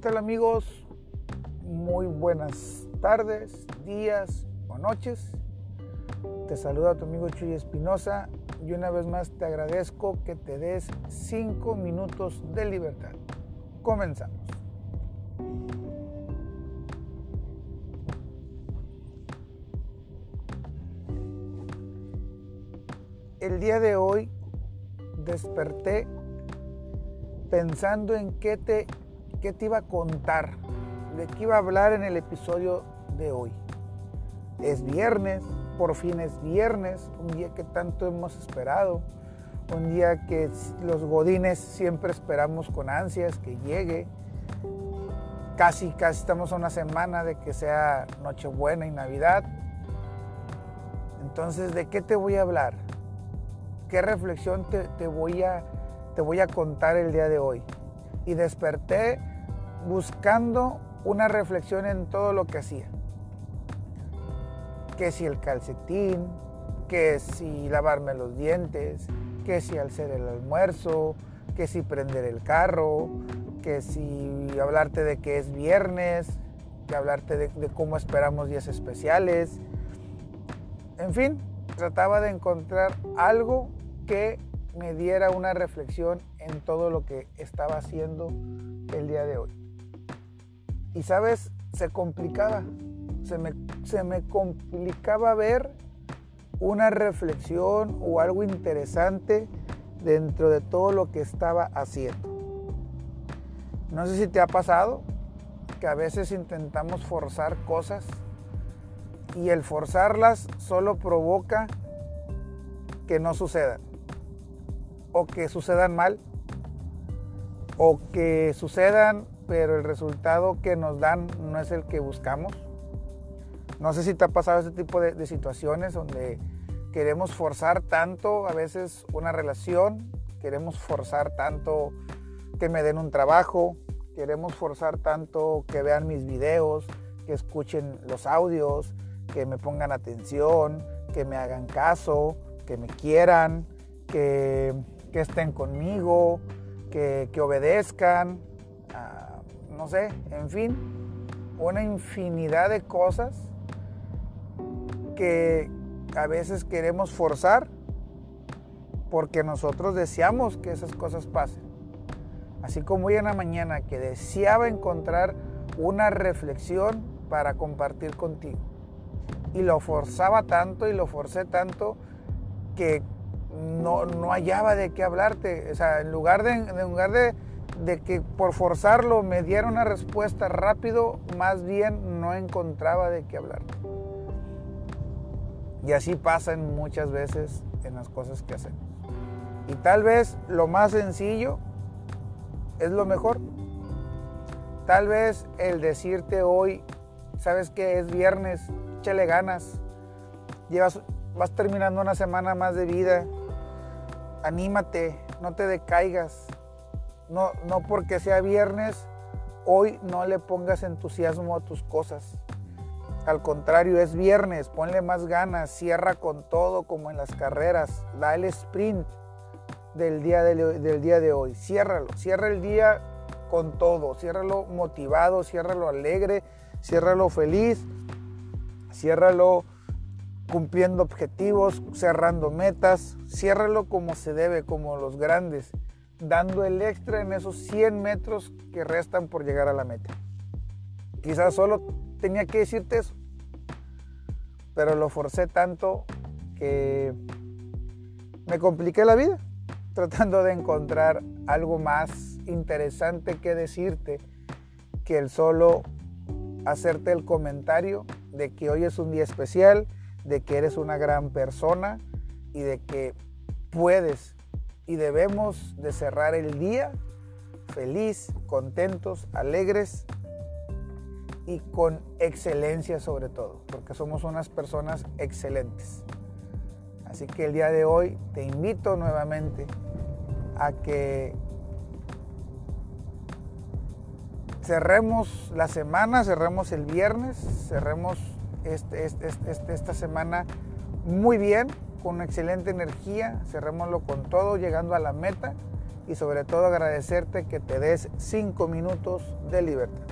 tal amigos? Muy buenas tardes, días o noches. Te saluda tu amigo Chuy Espinosa y una vez más te agradezco que te des 5 minutos de libertad. Comenzamos. El día de hoy desperté pensando en qué te, qué te iba a contar, de qué iba a hablar en el episodio de hoy. Es viernes, por fin es viernes, un día que tanto hemos esperado, un día que los godines siempre esperamos con ansias que llegue. Casi, casi estamos a una semana de que sea Nochebuena y Navidad. Entonces, ¿de qué te voy a hablar? ¿Qué reflexión te, voy a te voy a contar el día de hoy. Y desperté buscando una reflexión en todo lo que hacía. Que si el calcetín, que si lavarme los dientes, que si hacer el almuerzo, que si prender el carro, que si hablarte de que es viernes, que hablarte de, de cómo esperamos días especiales. En fin, trataba de encontrar algo que me diera una reflexión en todo lo que estaba haciendo el día de hoy. Y sabes, se complicaba, se me, se me complicaba ver una reflexión o algo interesante dentro de todo lo que estaba haciendo. No sé si te ha pasado que a veces intentamos forzar cosas y el forzarlas solo provoca que no sucedan o que sucedan mal o que sucedan pero el resultado que nos dan no es el que buscamos. No sé si te ha pasado este tipo de, situaciones donde queremos forzar tanto a veces una relación, queremos forzar tanto que me den un trabajo, queremos forzar tanto que vean mis videos, que escuchen los audios, que me pongan atención, que me hagan caso, que me quieran, que estén conmigo, que, obedezcan, no sé, en fin, una infinidad de cosas que a veces queremos forzar porque nosotros deseamos que esas cosas pasen. Así como hoy en la mañana que deseaba encontrar una reflexión para compartir contigo. Y lo forzaba tanto y lo forcé tanto que no, no hallaba de qué hablarte. O sea, en lugar de, en lugar de, de que por forzarlo me diera una respuesta rápido, más bien no encontraba de qué hablarte. Y así pasa muchas veces en las cosas que hacemos. Y tal vez lo más sencillo es lo mejor. Tal vez el decirte hoy, sabes que es viernes, échale ganas, llevas, vas terminando una semana más de vida, anímate, no te decaigas. No, no porque sea viernes, hoy no le pongas entusiasmo a tus cosas. Al contrario, es viernes, ponle más ganas, cierra con todo como en las carreras, da el sprint del día de, del día de hoy, ciérralo, cierra el día con todo, ciérralo motivado, ciérralo alegre, ciérralo feliz, ciérralo cumpliendo objetivos, cerrando metas, ciérralo como se debe, como los grandes, dando el extra en esos 100 metros que restan por llegar a la meta. Quizás solo tenía que decirte eso, pero lo forcé tanto que me compliqué la vida tratando de encontrar algo más interesante que decirte que el solo hacerte el comentario de que hoy es un día especial, de que eres una gran persona y de que puedes y debemos de cerrar el día feliz, contentos, alegres y con excelencia sobre todo, porque somos unas personas excelentes. Así que el día de hoy te invito nuevamente a que cerremos la semana, cerremos el viernes, cerremos este, este, este, esta semana muy bien, con excelente energía, cerrémoslo con todo, llegando a la meta y sobre todo agradecerte que te des cinco minutos de libertad.